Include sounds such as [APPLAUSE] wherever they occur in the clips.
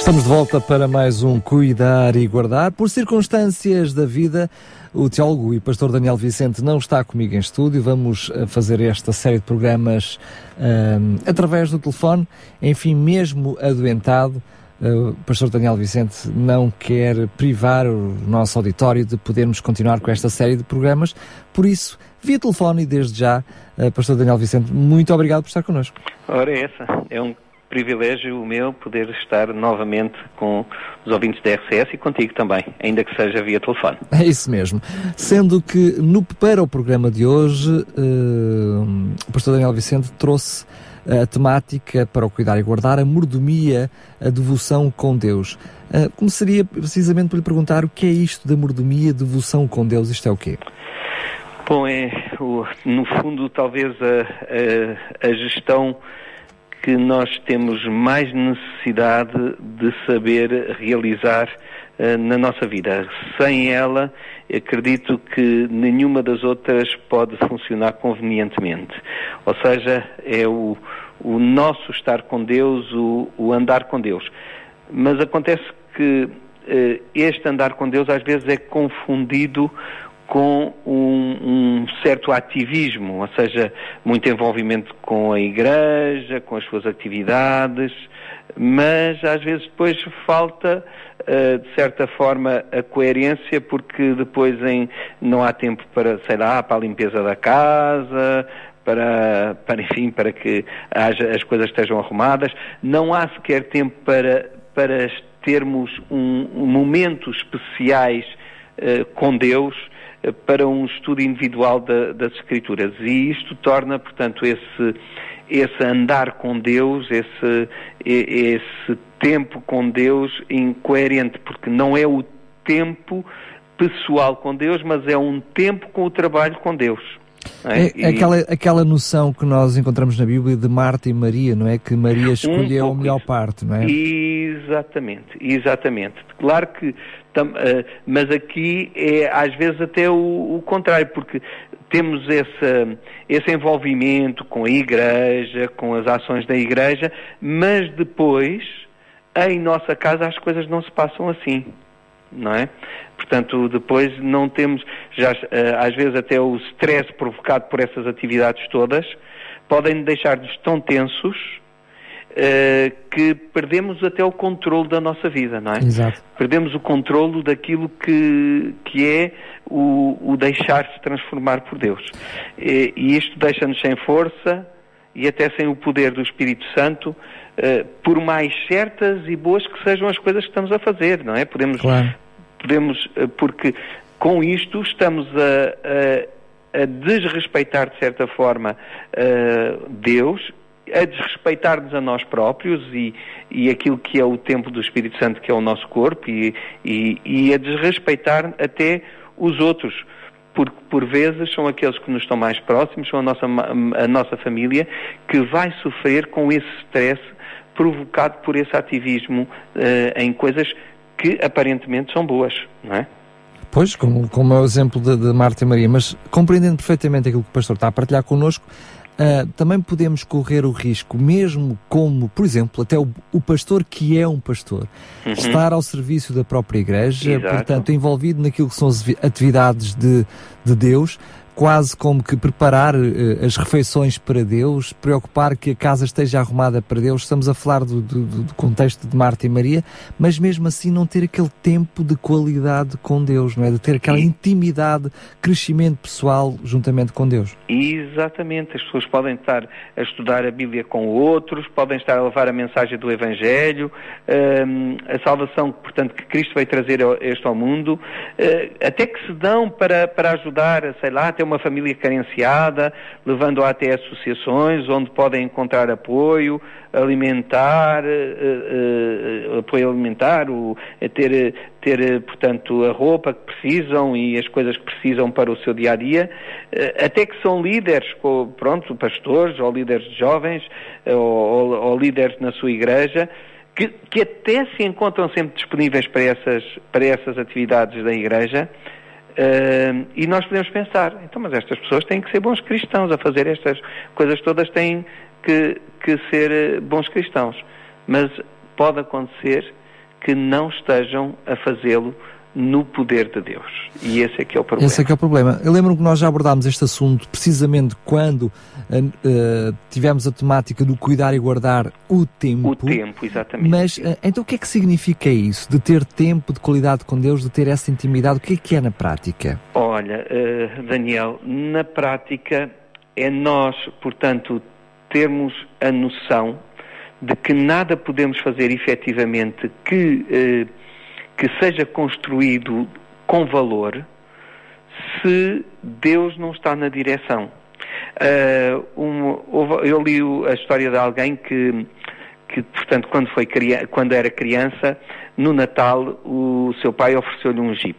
Estamos de volta para mais um Cuidar e Guardar. Por circunstâncias da vida, o teólogo e pastor Daniel Vicente não está comigo em estúdio. Vamos eh, fazer esta série de programas um, através do telefone. Enfim, mesmo adoentado, uh, o pastor Daniel Vicente não quer privar o nosso auditório de podermos continuar com esta série de programas. Por isso, via telefone e desde já, pastor Daniel Vicente, muito obrigado por estar connosco. Ora, é essa. É um privilégio o meu poder estar novamente com os ouvintes da RCS e contigo também, ainda que seja via telefone. É isso mesmo. Sendo que no, para o programa de hoje, uh, o pastor Daniel Vicente trouxe a temática para o cuidar e guardar, a mordomia, a devoção com Deus. Uh, começaria precisamente por lhe perguntar o que é isto da mordomia, devoção com Deus, isto é o quê? Bom, é o, no fundo talvez a, a, a gestão que nós temos mais necessidade de saber realizar uh, na nossa vida. Sem ela, acredito que nenhuma das outras pode funcionar convenientemente. Ou seja, é o, o nosso estar com Deus, o, o, andar com Deus. Mas acontece que uh, este andar com Deus às vezes é confundido com um, um, certo ativismo, ou seja, muito envolvimento com a igreja, com as suas atividades, mas às vezes depois falta, uh, de certa forma, a coerência, porque depois em, não há tempo para, sei lá, para a limpeza da casa, para, para enfim, para que haja, as coisas estejam arrumadas, não há sequer tempo para, para termos um, um momentos especiais uh, com Deus, para um estudo individual da, das Escrituras. E isto torna, portanto, esse, esse andar com Deus, esse, esse tempo com Deus incoerente, porque não é o tempo pessoal com Deus, mas é um tempo com o trabalho com Deus. É? É, e... aquela, aquela noção que nós encontramos na Bíblia de Marta e Maria, não é? Que Maria escolheu um a melhor isso. parte, não é? Exatamente, exatamente. Claro que, tam, uh, mas aqui é às vezes até o, o contrário, porque temos esse, esse envolvimento com a Igreja, com as ações da Igreja, mas depois, em nossa casa, as coisas não se passam assim não é? Portanto, depois não temos, já, eh, às vezes até o stress provocado por essas atividades todas, podem deixar-nos tão tensos uh, que perdemos até o controle da nossa vida, não é? Exato. Perdemos o controle daquilo que, que é o, o deixar-se transformar por Deus. E, e isto deixa-nos sem força e até sem o poder do Espírito Santo Uh, por mais certas e boas que sejam as coisas que estamos a fazer, não é? Podemos, claro. Podemos uh, porque com isto estamos a, a, a desrespeitar de certa forma uh, Deus, a desrespeitar-nos a nós próprios e, e aquilo que é o tempo do Espírito Santo, que é o nosso corpo, e, e, e a desrespeitar até os outros. Porque por vezes são aqueles que nos estão mais próximos, são a nossa, a nossa família, que vai sofrer com esse stress provocado por esse ativismo uh, em coisas que aparentemente são boas, não é? Pois, como, como é o exemplo de, de Marta e Maria, mas compreendendo perfeitamente aquilo que o pastor está a partilhar connosco, uh, também podemos correr o risco, mesmo como, por exemplo, até o, o pastor que é um pastor, uhum. estar ao serviço da própria igreja, Exato. portanto, envolvido naquilo que são as atividades de, de Deus, quase como que preparar uh, as refeições para Deus, preocupar que a casa esteja arrumada para Deus. Estamos a falar do, do, do, contexto de Marta e Maria, mas mesmo assim não ter aquele tempo de qualidade com Deus, não é? De ter aquela intimidade, crescimento pessoal juntamente com Deus. Exatamente. As pessoas podem estar a estudar a Bíblia com outros, podem estar a levar a mensagem do Evangelho, uh, a salvação, portanto, que Cristo veio trazer este ao mundo, uh, até que se dão para, para ajudar, sei lá, até uma uma família carenciada, levando-a até associações onde podem encontrar apoio alimentar, uh, uh, apoio alimentar, o, ter, ter, portanto, a roupa que precisam e as coisas que precisam para o seu dia a dia, até que são líderes, pronto, pastores ou líderes jovens ou, ou, ou líderes na sua igreja que, que até se encontram sempre disponíveis para essas, para essas atividades da Igreja, Uh, e nós podemos pensar, então, mas estas pessoas têm que ser bons cristãos, a fazer estas coisas todas têm que, que ser eh, bons cristãos. Mas pode acontecer que não estejam a fazê-lo no poder de Deus. E esse é que é o problema. Esse é que é o problema. Eu lembro que nós já abordámos este assunto precisamente quando uh, uh, tivemos a temática do cuidar e guardar o tempo. O tempo, exatamente. Mas uh, então o que é que significa isso? De ter tempo de qualidade com Deus, de ter essa intimidade, o que é que é na prática? Olha, Daniel, na prática é nós, portanto, termos a noção de que nada podemos fazer efetivamente que que seja construído com valor se Deus não está na direção. Uh, um, eu li a história de alguém que, que portanto, quando, foi, quando era criança, no Natal, o seu pai ofereceu-lhe um jeep.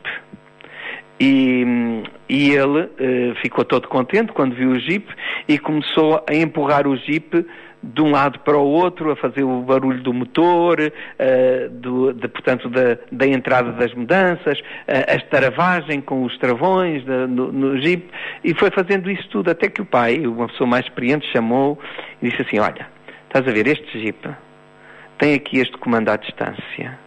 E, e ele uh, ficou todo contente quando viu o jeep e começou a empurrar o jeep de um lado para o outro, a fazer o barulho do motor, uh, do, de, portanto, da, da, entrada das mudanças, uh, a estaravagem com os travões de, no, no Jeep, e foi fazendo isso tudo, até que o pai, uma pessoa mais experiente, chamou e disse assim, olha, estás a ver, este Jeep tem aqui este comando à distância,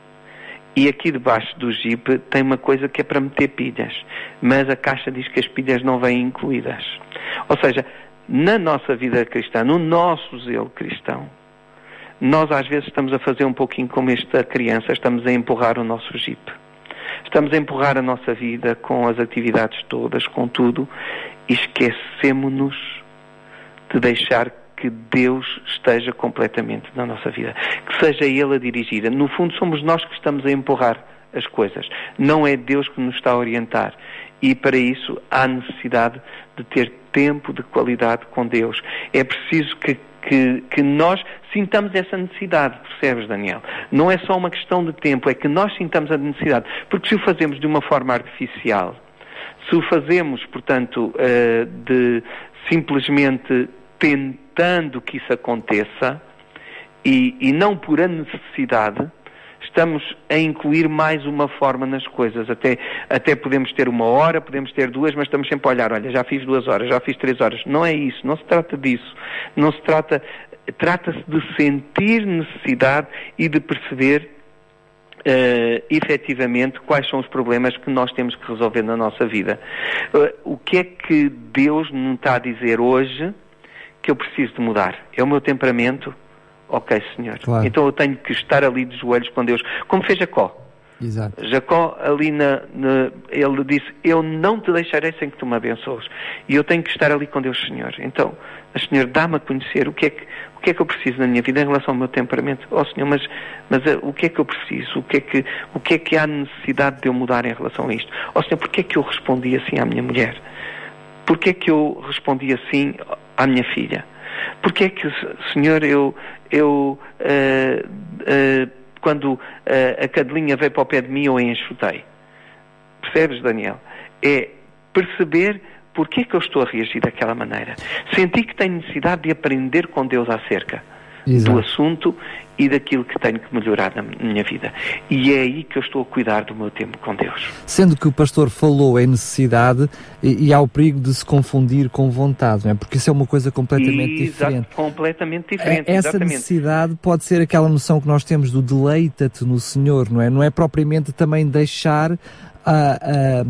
e aqui debaixo do Jeep tem uma coisa que é para meter pilhas, mas a caixa diz que as pilhas não vêm incluídas. Ou seja, na nossa vida cristã, no nosso zelo cristão, nós às vezes estamos a fazer um pouquinho como esta criança, estamos a empurrar o nosso jeep. Estamos a empurrar a nossa vida com as atividades todas, com tudo, e esquecemos-nos de deixar que Deus esteja completamente na nossa vida, que seja Ele a dirigir. No fundo, somos nós que estamos a empurrar as coisas, não é Deus que nos está a orientar. E para isso há necessidade de ter tempo de qualidade com Deus. É preciso que, que, que, nós sintamos essa necessidade, percebes, Daniel? Não é só uma questão de tempo, é que nós sintamos a necessidade. Porque se o fazemos de uma forma artificial, se o fazemos, portanto, uh, de simplesmente tentando que isso aconteça e, e não por a necessidade, estamos a incluir mais uma forma nas coisas. Até, até podemos ter uma hora, podemos ter duas, mas estamos sempre a olhar, olha, já fiz duas horas, já fiz três horas. Não é isso, não se trata disso. Não se trata, trata-se de sentir necessidade e de perceber Uh, efetivamente quais são os problemas que nós temos que resolver na nossa vida. Uh, o que é que Deus nos está a dizer hoje que eu preciso de mudar? É o meu temperamento? Ok, Senhor. Claro. Então eu tenho que estar ali de joelhos com Deus, como fez Jacó. Exato. Jacó ali na, na, ele disse, eu não te deixarei sem que tu me abençoes. E eu tenho que estar ali com Deus, Senhor. Então, Senhor, dá-me a conhecer o que, é que, o que é que eu preciso na minha vida em relação ao meu temperamento. Oh Senhor, mas, mas uh, o que é que eu preciso? O que é que, o que é que há necessidade de eu mudar em relação a isto? Oh Senhor, porquê é que eu respondi assim à minha mulher? Porquê é que eu respondi assim à minha filha? Porquê é que, Senhor, eu, eu uh, uh, quando uh, a cadelinha veio para o pé de mim, eu enxutei? Percebes, Daniel? É perceber porque é que eu estou a reagir daquela maneira. Senti que tenho necessidade de aprender com Deus acerca Exato. do assunto e daquilo que tenho que melhorar na minha vida. E é aí que eu estou a cuidar do meu tempo com Deus. Sendo que o pastor falou em necessidade e, e há o perigo de se confundir com vontade, não é? Porque isso é uma coisa completamente Exato, diferente. Completamente diferente. Essa exatamente. necessidade pode ser aquela noção que nós temos do deleita-te no Senhor, não é? Não é propriamente também deixar a.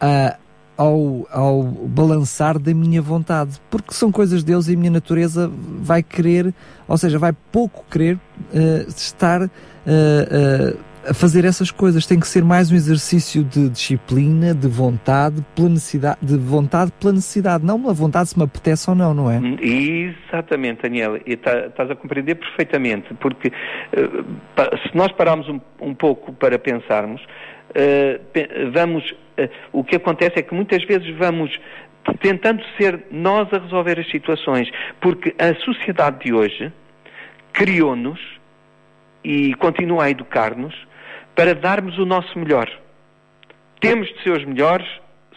a, a ao, ao balançar da minha vontade, porque são coisas de Deus e a minha natureza vai querer, ou seja, vai pouco querer uh, estar uh, uh, a fazer essas coisas. Tem que ser mais um exercício de disciplina, de vontade, pela necessidade, de vontade pela necessidade, não pela vontade se me apetece ou não, não é? Exatamente, Daniel, tá, estás a compreender perfeitamente, porque se nós pararmos um, um pouco para pensarmos, vamos uh, o que acontece é que muitas vezes vamos tentando ser nós a resolver as situações, porque a sociedade de hoje criou-nos e continua a educar-nos para darmos o nosso melhor. Temos de ser os melhores,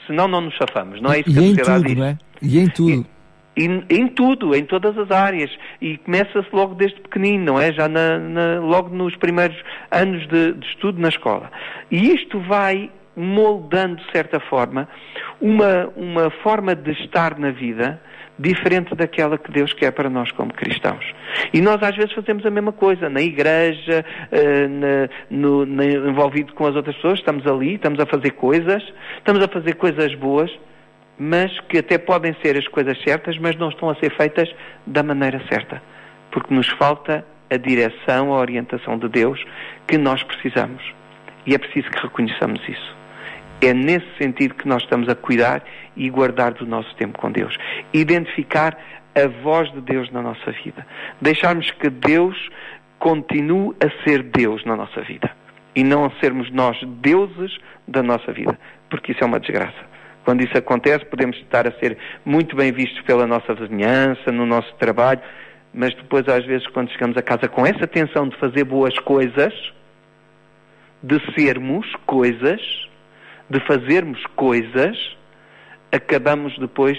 senão não nos safamos. Não é isso que e a sociedade tudo, diz. É? E em tudo. E, e, em tudo, em todas as áreas. E começa-se logo desde pequenino, não é? Já na, na, logo nos primeiros anos de, de estudo na escola. E isto vai moldando, de certa forma, uma, uma forma de estar na vida diferente daquela que Deus quer para nós como cristãos. E nós às vezes fazemos a mesma coisa, na igreja, uh, na, no, na, envolvido com as outras pessoas, estamos ali, estamos a fazer coisas, estamos a fazer coisas boas, mas que até podem ser as coisas certas, mas não estão a ser feitas da maneira certa. Porque nos falta a direção, a orientação de Deus que nós precisamos. E é preciso que reconheçamos isso. É nesse sentido que nós estamos a cuidar e guardar do nosso tempo com Deus. Identificar a voz de Deus na nossa vida. Deixarmos que Deus continue a ser Deus na nossa vida. E não a sermos nós deuses da nossa vida. Porque isso é uma desgraça. Quando isso acontece, podemos estar a ser muito bem vistos pela nossa vizinhança, no nosso trabalho, mas depois, às vezes, quando chegamos a casa com essa tensão de fazer boas coisas, de sermos coisas, de fazermos coisas, acabamos depois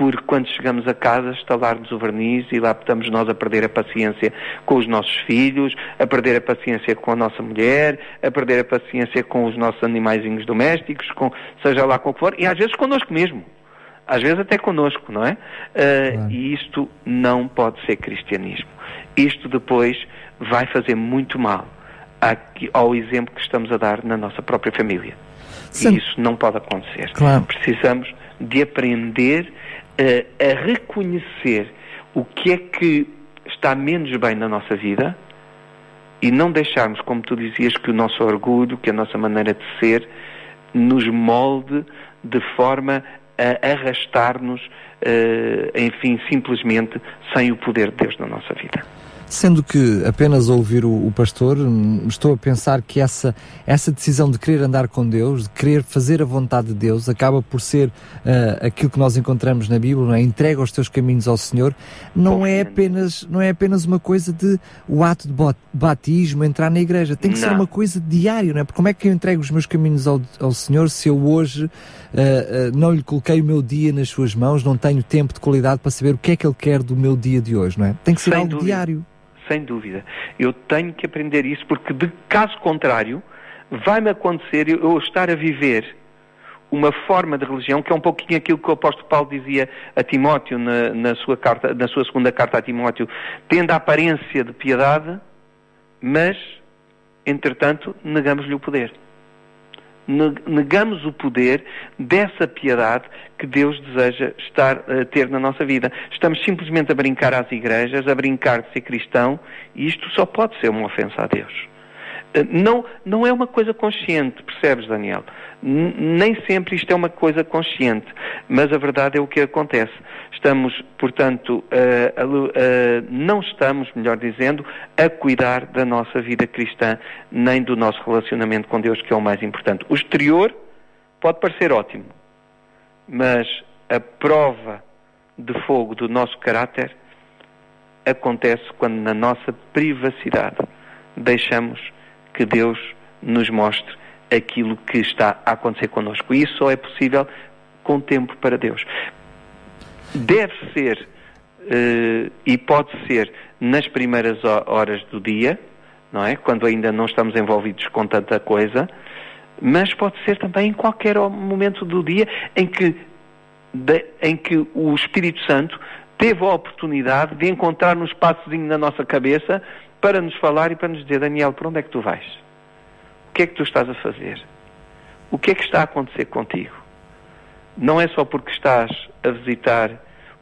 por, quando chegamos a casa, estalar-nos o verniz e lá estamos nós a perder a paciência com os nossos filhos, a perder a paciência com a nossa mulher, a perder a paciência com os nossos animaizinhos domésticos, com, seja lá com o que for, e às vezes connosco mesmo. Às vezes até connosco, não é? Uh. E isto não pode ser cristianismo. Isto depois vai fazer muito mal ao exemplo que estamos a dar na nossa própria família. Sim. E isso não pode acontecer. Claro. Precisamos de aprender a, reconhecer o que é que está menos bem na nossa vida e não deixarmos, como tu dizias, que o nosso orgulho, que a nossa maneira de ser, nos molde de forma a arrastar-nos, uh, enfim, simplesmente sem o poder de Deus na nossa vida. Sendo que apenas ouvir o, o, pastor, hum, estou a pensar que essa, essa decisão de querer andar com Deus, de querer fazer a vontade de Deus, acaba por ser uh, aquilo que nós encontramos na Bíblia, é? entrega os teus caminhos ao Senhor, não é apenas, não é apenas uma coisa de o ato de batismo, entrar na igreja, tem que não. ser uma coisa diária, não é? Porque como é que eu entrego os meus caminhos ao, ao Senhor se eu hoje uh, uh, não lhe coloquei o meu dia nas suas mãos, não tenho tempo de qualidade para saber o que é que ele quer do meu dia de hoje, não é? Tem que ser Sem algo dúvida. diário sem dúvida. Eu tenho que aprender isso, porque de caso contrário, vai-me acontecer eu estar a viver uma forma de religião que é um pouquinho aquilo que o apóstolo Paulo dizia a Timóteo na, na, sua, carta, na sua segunda carta a Timóteo, tendo a aparência de piedade, mas, entretanto, negamos-lhe o poder negamos o poder dessa piedade que Deus deseja estar a ter na nossa vida. Estamos simplesmente a brincar às igrejas, a brincar de ser cristão, e isto só pode ser uma ofensa a Deus. Eh, não, não é uma coisa consciente, percebes, Daniel? Nem sempre isto é uma coisa consciente, mas a verdade é o que acontece. Estamos, portanto, uh, uh, não estamos, melhor dizendo, a cuidar da nossa vida cristã, nem do nosso relacionamento com Deus, que é o mais importante. O exterior pode parecer ótimo, mas a prova de fogo do nosso caráter acontece quando, na nossa privacidade, deixamos que Deus nos mostre aquilo que está a acontecer connosco. E isso só é possível com tempo para Deus. Deve ser uh, e pode ser nas primeiras horas do dia, não é? Quando ainda não estamos envolvidos com tanta coisa, mas pode ser também em qualquer momento do dia em que, de, em que o Espírito Santo teve a oportunidade de encontrar um espaçozinho na nossa cabeça para nos falar e para nos dizer, Daniel, para onde é que tu vais? O que é que tu estás a fazer? O que é que está a acontecer contigo? Não é só porque estás a visitar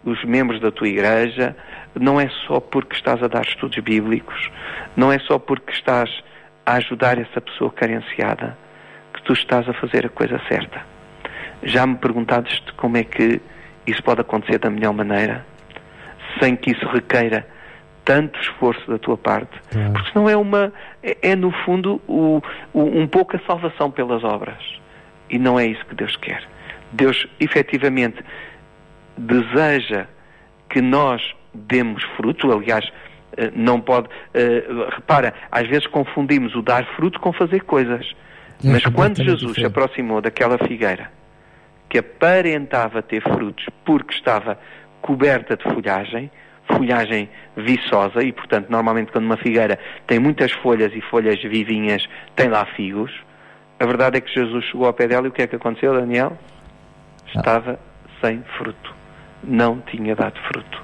os membros da tua igreja, não é só porque estás a dar estudos bíblicos, não é só porque estás a ajudar essa pessoa carenciada que tu estás a fazer a coisa certa. Já me perguntaste como é que isso pode acontecer da melhor maneira, sem que isso requeira tanto esforço da tua parte, claro. porque senão é uma é, é no fundo o, o, um pouco a salvação pelas obras e não é isso que Deus quer. Deus efetivamente deseja que nós demos fruto, aliás, uh, não pode. Uh, repara, às vezes confundimos o dar fruto com fazer coisas. É Mas quando Jesus se aproximou daquela figueira que aparentava ter frutos porque estava coberta de folhagem, folhagem viçosa, e portanto, normalmente quando uma figueira tem muitas folhas e folhas vivinhas, tem lá figos. A verdade é que Jesus chegou ao pé dela e o que é que aconteceu, Daniel? Ah. Estava sem fruto. Não tinha dado fruto.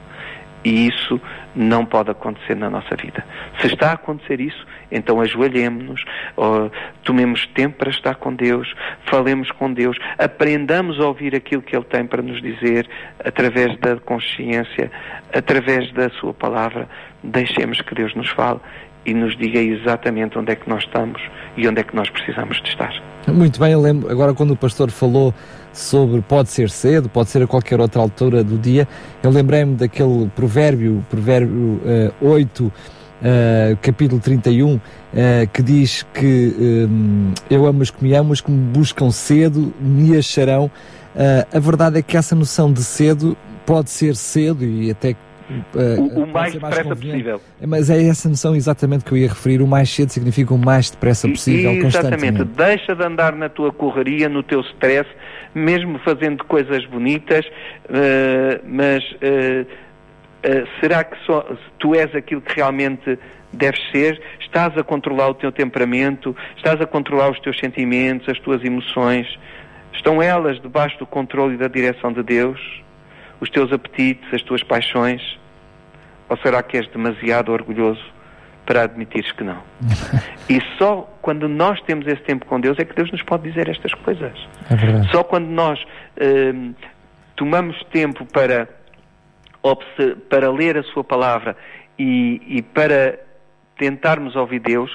E isso não pode acontecer na nossa vida. Se está a acontecer isso, então ajoelhemos-nos, tomemos tempo para estar com Deus, falemos com Deus, aprendamos a ouvir aquilo que Ele tem para nos dizer através da consciência, através da Sua palavra. Deixemos que Deus nos fale e nos diga exatamente onde é que nós estamos e onde é que nós precisamos de estar. Muito bem, eu lembro, agora quando o pastor falou sobre pode ser cedo, pode ser a qualquer outra altura do dia. Eu lembrei-me daquele provérbio, provérbio uh, 8, uh, capítulo 31, uh, eh, que diz que um, eu amo os que me amam, os que me buscam cedo me acharão. Uh, a verdade é que essa noção de cedo pode ser cedo e até o, o mais, mais depressa possível. Mas é essa noção exatamente que eu ia referir. O mais cedo significa o mais depressa possível. E, exatamente. Deixa de andar na tua correria, no teu stress, mesmo fazendo coisas bonitas, uh, mas uh, será que só, tu és aquilo que realmente deves ser? Estás a controlar o teu temperamento? Estás a controlar os teus sentimentos, as tuas emoções? Estão elas debaixo do controle e da direção de Deus? Os teus apetites, as tuas paixões? Ou será que és demasiado orgulhoso para admitires que não? [LAUGHS] e só quando nós temos esse tempo com Deus é que Deus nos pode dizer estas coisas. É só quando nós hum, tomamos tempo para, para ler a Sua palavra e, e para tentarmos ouvir Deus,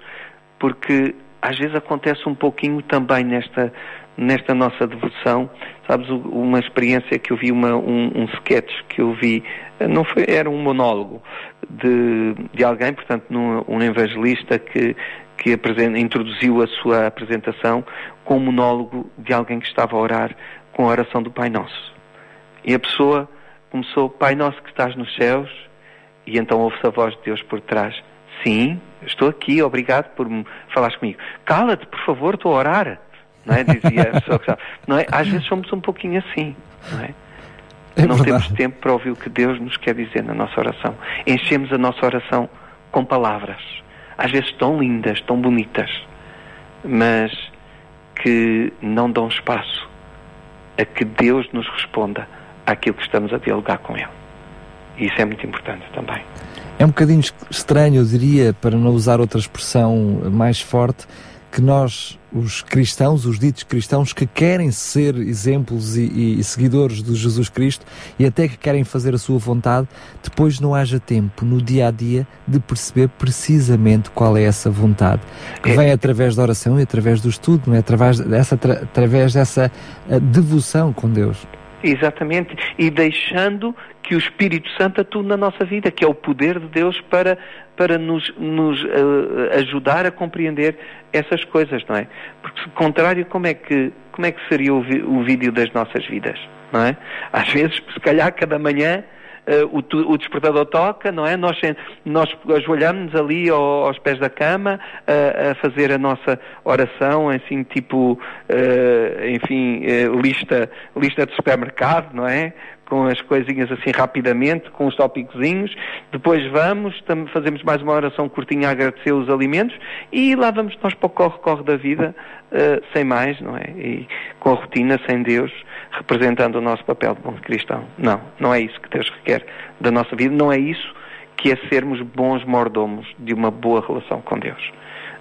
porque às vezes acontece um pouquinho também nesta, nesta nossa devoção. Sabes, uma experiência que eu vi, uma, um, um sketch que eu vi, não foi, era um monólogo de, de alguém, portanto, num, um evangelista que, que introduziu a sua apresentação com um monólogo de alguém que estava a orar com a oração do Pai Nosso. E a pessoa começou, Pai Nosso que estás nos céus, e então ouve-se a voz de Deus por trás. Sim, estou aqui, obrigado por falares comigo. Cala-te, por favor, estou a orar não é? Dizia a pessoa que não é? Às vezes somos um pouquinho assim, não é? é não temos tempo para ouvir o que Deus nos quer dizer na nossa oração. Enchemos a nossa oração com palavras, às vezes tão lindas, tão bonitas, mas que não dão espaço a que Deus nos responda àquilo que estamos a dialogar com Ele. E isso é muito importante também. É um bocadinho estranho, eu diria, para não usar outra expressão mais forte, que nós, os cristãos, os ditos cristãos, que querem ser exemplos e, e, seguidores de Jesus Cristo e até que querem fazer a sua vontade, depois não haja tempo no dia a dia de perceber precisamente qual é essa vontade, que é. vem através da oração e através do estudo, não é? através dessa, através dessa eh, devoção com Deus. Exatamente, e deixando que o Espírito Santo atue na nossa vida, que é o poder de Deus para, para nos, nos uh, ajudar a compreender essas coisas, não é? Porque, se contrário, como é que, como é que seria o, o vídeo das nossas vidas, não é? Às vezes, se calhar, cada manhã o, o, despertador toca, não é? Nós, nós ajoelhamos ali ao, aos pés da cama uh, a fazer a nossa oração, assim, tipo, uh, enfim, lista, lista de supermercado, não é? Com as coisinhas assim rapidamente, com os tópicozinhos, depois vamos, fazemos mais uma oração curtinha a agradecer os alimentos e lá vamos nós para o corre-corre da vida, uh, sem mais, não é? E com a rotina, sem Deus, representando o nosso papel de bom cristão. Não, não é isso que Deus requer da nossa vida, não é isso que é sermos bons mordomos de uma boa relação com Deus.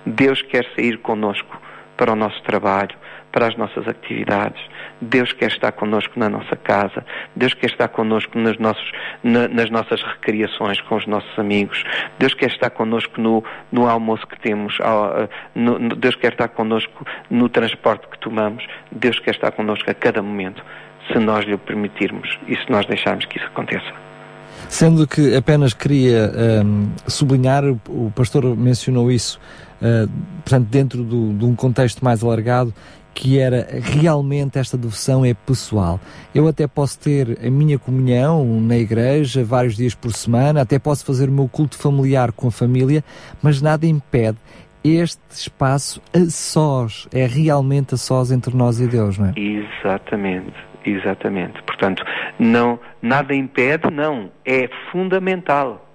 Deus quer sair conosco para o nosso trabalho, para as nossas atividades. Deus quer estar connosco na nossa casa. Deus quer estar connosco nas, nossos, na, nas nossas recriações com os nossos amigos. Deus quer estar connosco no, no almoço que temos. No, no, Deus quer estar connosco no transporte que tomamos. Deus quer estar connosco a cada momento, se nós lhe permitirmos e se nós deixarmos que isso aconteça. Sendo que apenas queria um, sublinhar, o pastor mencionou isso, uh, portanto, dentro do, de um contexto mais alargado, que era realmente esta devoção é pessoal. Eu até posso ter a minha comunhão na igreja vários dias por semana, até posso fazer o meu culto familiar com a família, mas nada impede este espaço a sós, é realmente a sós entre nós e Deus, não é? Exatamente, exatamente. Portanto, não, nada impede, não, é fundamental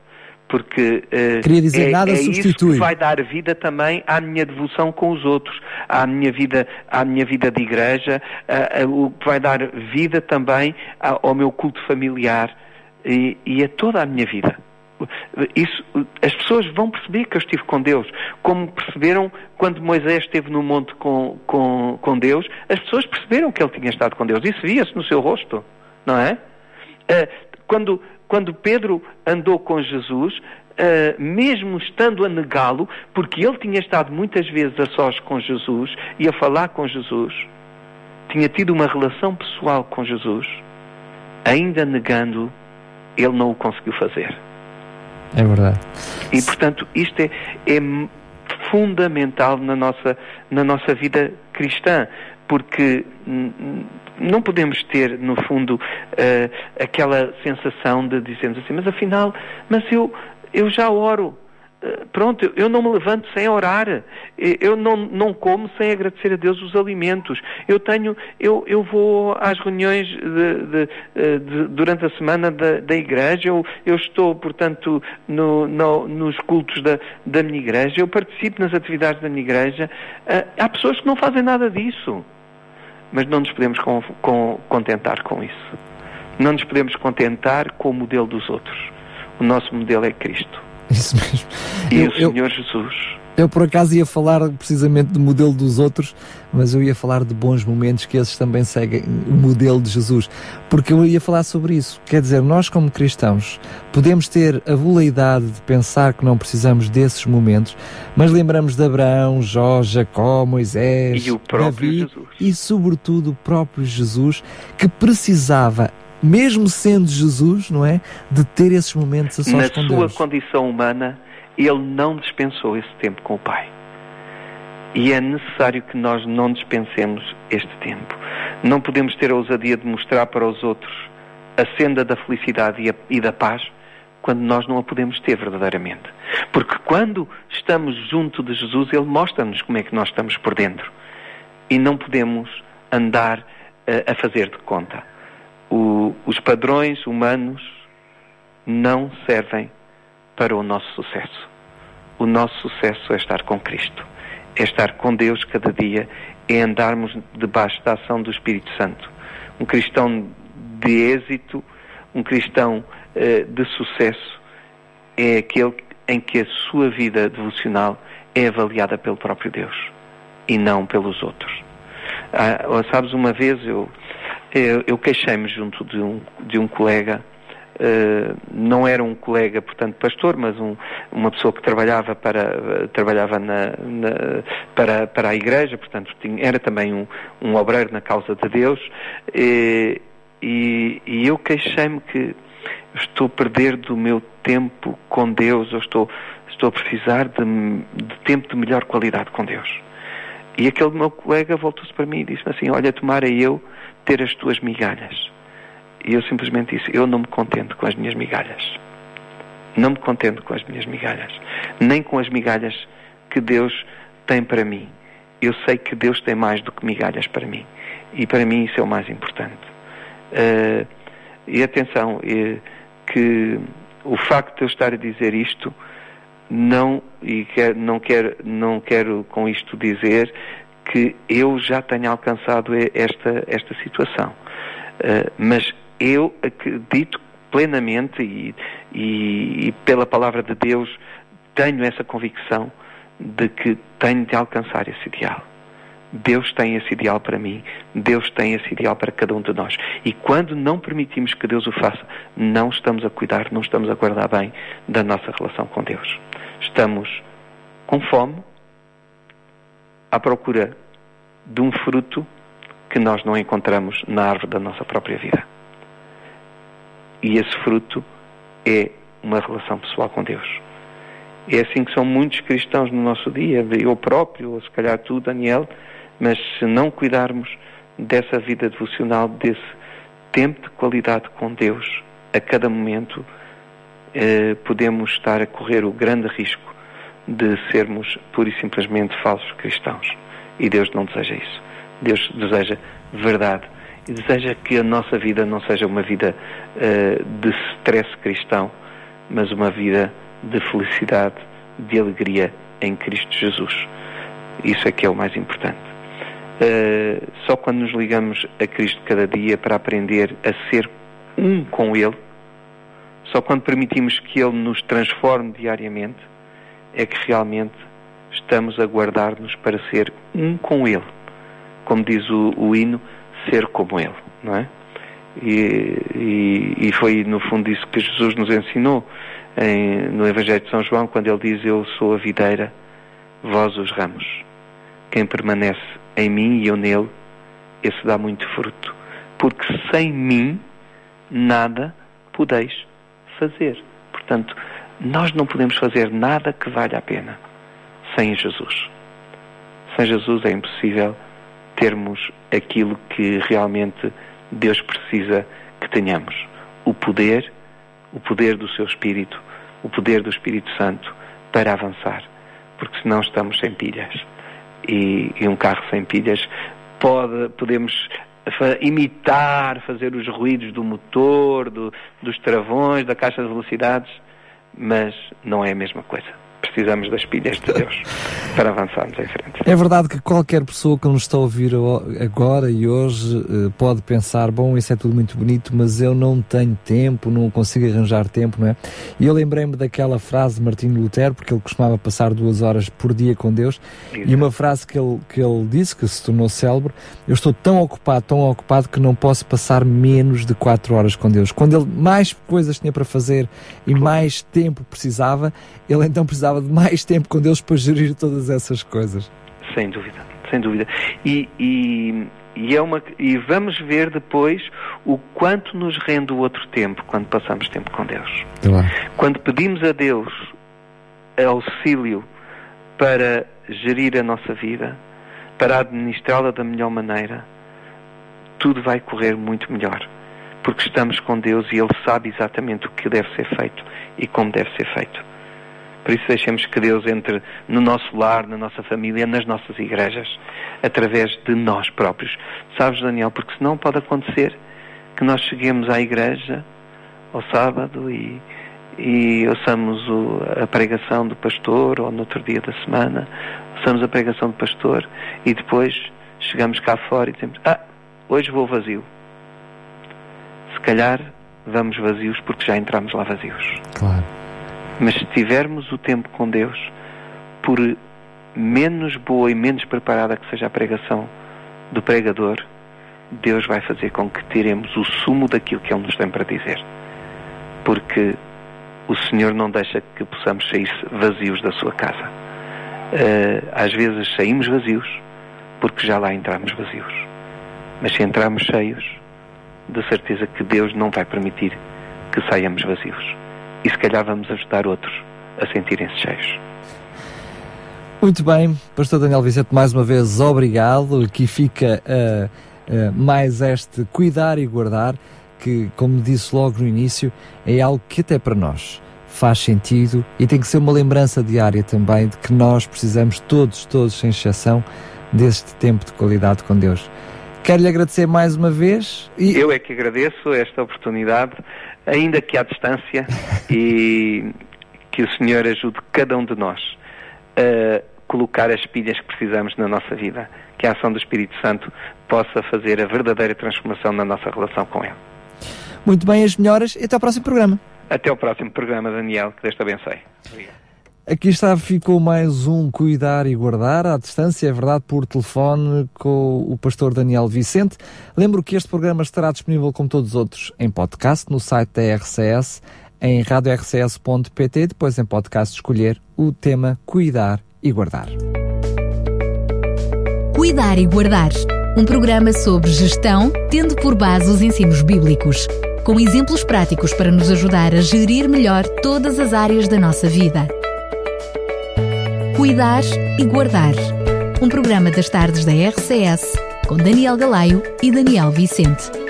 porque uh, Queria dizer, é, nada é substitui. isso que vai dar vida também à minha devoção com os outros, à minha vida, à minha vida de igreja, uh, uh, o que vai dar vida também ao meu culto familiar e, e a toda a minha vida. Isso, as pessoas vão perceber que eu estive com Deus, como perceberam quando Moisés esteve no monte com, com, com Deus, as pessoas perceberam que ele tinha estado com Deus. Isso via-se no seu rosto, não é? Quando, quando Pedro andou com Jesus, Uh, mesmo estando a negá-lo, porque ele tinha estado muitas vezes a sós com Jesus e a falar com Jesus, tinha tido uma relação pessoal com Jesus, ainda negando, ele não o conseguiu fazer. É verdade. E portanto, isto é, é fundamental na nossa, na nossa vida cristã, porque não podemos ter, no fundo, uh, aquela sensação de dizermos assim, mas afinal, mas eu, eu já oro. Uh, pronto, eu não me levanto sem orar, eu não, não como sem agradecer a Deus os alimentos. Eu tenho, eu, eu vou às reuniões de, de, eh, de, durante a semana da, da igreja, eu, eu estou, portanto, no, no, nos cultos da, da minha igreja, eu participo nas atividades da minha igreja. Há pessoas que não fazem nada disso mas não nos podemos com, com, contentar com isso. Não nos podemos contentar com o modelo dos outros. O nosso modelo é Cristo. Isso mesmo. E eu, o Senhor eu, Jesus. Eu por acaso ia falar precisamente do modelo dos outros, mas eu ia falar de bons momentos que esses também seguem o modelo de Jesus. Porque eu ia falar sobre isso. Quer dizer, nós como cristãos podemos ter a voleidade de pensar que não precisamos desses momentos, mas lembramos de Abraão, Jó, Jacó, Moisés, e o próprio Davi Jesus. e sobretudo o próprio Jesus que precisava mesmo sendo Jesus, não é, de ter esses momentos a sós Na sua Deus. condição humana, ele não dispensou esse tempo com o Pai. E é necessário que nós não dispensemos este tempo. Não podemos ter a ousadia de mostrar para os outros a senda da felicidade e, a, e da paz quando nós não a podemos ter verdadeiramente. Porque quando estamos junto de Jesus, Ele mostra-nos como é que nós estamos por dentro. E não podemos andar uh, a fazer de conta. O, os padrões humanos não servem para o nosso sucesso. O nosso sucesso é estar com Cristo, é estar com Deus cada dia, é andarmos debaixo da ação do Espírito Santo. Um cristão de êxito, um cristão uh, de sucesso, é aquele em que a sua vida devocional é avaliada pelo próprio Deus e não pelos outros. Ah, sabes, uma vez eu, eu, eu queixei-me junto de um, de um colega Uh, não era um colega, portanto, pastor, mas um, uma pessoa que trabalhava para, uh, trabalhava na, na, para, para a igreja, portanto, tinha, era também um, um obreiro na causa de Deus, e, e, e eu queixei-me que estou a perder do meu tempo com Deus, eu estou, estou a precisar de, de tempo de melhor qualidade com Deus. E aquele meu colega voltou-se para mim e disse-me assim: Olha, tomara eu ter as tuas migalhas. E eu simplesmente disse: Eu não me contento com as minhas migalhas. Não me contento com as minhas migalhas. Nem com as migalhas que Deus tem para mim. Eu sei que Deus tem mais do que migalhas para mim. E para mim isso é o mais importante. Uh, e atenção, uh, que o facto de eu estar a dizer isto, não, e quer, não, quero, não quero com isto dizer que eu já tenha alcançado esta, esta situação. Uh, mas eu acredito plenamente e, e, e, pela palavra de Deus tenho essa convicção de que tenho de alcançar esse ideal. Deus tem esse ideal para mim, Deus tem esse ideal para cada um de nós. E quando não permitimos que Deus o faça, não estamos a cuidar, não estamos a guardar bem da nossa relação com Deus. Estamos com fome, à procura de um fruto que nós não encontramos na árvore da nossa própria vida. E esse fruto é uma relação pessoal com Deus. É assim que são muitos cristãos no nosso dia, eu próprio, ou se calhar tu, Daniel, Mas se não cuidarmos dessa vida devocional, desse tempo de qualidade com Deus, a cada momento, eh, podemos estar a correr o grande risco de sermos pura e simplesmente falsos cristãos. E Deus não deseja isso. Deus deseja verdade e deseja que a nossa vida não seja uma vida uh, de stress cristão, mas uma vida de felicidade, de alegria em Cristo Jesus. Isso é que é o mais importante. Uh, só quando nos ligamos a Cristo cada dia para aprender a ser um com Ele, só quando permitimos que Ele nos transforme diariamente, é que realmente estamos a guardar-nos para ser um com Ele. Como diz o, o hino, ser como Ele, não é? E, e, e, foi no fundo isso que Jesus nos ensinou em, no Evangelho de São João, quando ele diz: Eu sou a videira, vós os ramos. Quem permanece em mim e eu nele, esse dá muito fruto. Porque sem mim, nada podeis fazer. Portanto, nós não podemos fazer nada que valha a pena sem Jesus. Sem Jesus é impossível termos aquilo que realmente Deus precisa que tenhamos. O poder, o poder do seu Espírito, o poder do Espírito Santo para avançar. Porque senão estamos sem pilhas. E, e um carro sem pilhas pode, podemos imitar, fazer os ruídos do motor, do, dos travões, da caixa de velocidades, mas não é a mesma coisa precisamos das pilhas de Deus [LAUGHS] para avançarmos em frente. É verdade que qualquer pessoa que nos está a ouvir agora e hoje eh, pode pensar, bom, isso é tudo muito bonito, mas eu não tenho tempo, não consigo arranjar tempo, não é? E eu lembrei-me daquela frase de Martinho Lutero, porque ele costumava passar duas horas por dia com Deus, Exato. e uma frase que ele, que ele disse, que se tornou célebre, eu estou tão ocupado, tão ocupado, que não posso passar menos de quatro horas com Deus. Quando ele mais coisas tinha para fazer e mais tempo precisava, ele então precisava de mais tempo com Deus para gerir todas essas coisas. Sem dúvida, sem dúvida. E, e, e, é uma, e vamos ver depois o quanto nos rende o outro tempo quando passamos tempo com Deus. Claro. Quando pedimos a Deus auxílio para gerir a nossa vida, para administrá-la da melhor maneira, tudo vai correr muito melhor. Porque estamos com Deus e Ele sabe exatamente o que deve ser feito e como deve ser feito. Por isso deixemos que Deus entre no nosso lar, na nossa família, nas nossas igrejas, através de nós próprios. Sabes, Daniel, porque senão pode acontecer que nós cheguemos à igreja ao sábado e, e ouçamos o, a pregação do pastor, ou no outro dia da semana, ouçamos a pregação do pastor e depois chegamos cá fora e dizemos: Ah, hoje vou vazio. Se calhar vamos vazios porque já entramos lá vazios. Claro. Mas se tivermos o tempo com Deus, por menos boa e menos preparada que seja a pregação do pregador, Deus vai fazer com que tiremos o sumo daquilo que Ele nos tem para dizer. Porque o Senhor não deixa que possamos sair vazios da sua casa. Uh, às vezes saímos vazios porque já lá entramos vazios. Mas se entrarmos cheios, de certeza que Deus não vai permitir que saiamos vazios e se calhar vamos ajudar outros a sentirem-se cheios. Muito bem, Pastor Daniel Vicente, mais uma vez obrigado. Aqui fica uh, uh, mais este cuidar e guardar, que, como disse logo no início, é algo que até para nós faz sentido e tem que ser uma lembrança diária também de que nós precisamos todos, todos, sem exceção, deste tempo de qualidade com Deus. Quero lhe agradecer mais uma vez. E... Eu é que agradeço esta oportunidade ainda que à distância, e que o Senhor ajude cada um de nós a colocar as pilhas que precisamos na nossa vida, que a ação do Espírito Santo possa fazer a verdadeira transformação na nossa relação com Ele. Muito bem, as melhoras e até ao próximo programa. Até ao próximo programa, Daniel. Que Deus te abençoe. Obrigado. Aqui está, ficou mais um Cuidar e Guardar à distância, é verdade, por telefone com o pastor Daniel Vicente. Lembro que este programa estará disponível, como todos os outros, em podcast no site da RCS, em radiorcs.pt, depois em podcast escolher o tema Cuidar e Guardar. Cuidar e Guardar, um programa sobre gestão, tendo por base os ensinos bíblicos, com exemplos práticos para nos ajudar a gerir melhor todas as áreas da nossa vida. Cuidar e Guardar um programa das tardes da RCS com Daniel Galaio e Daniel Vicente.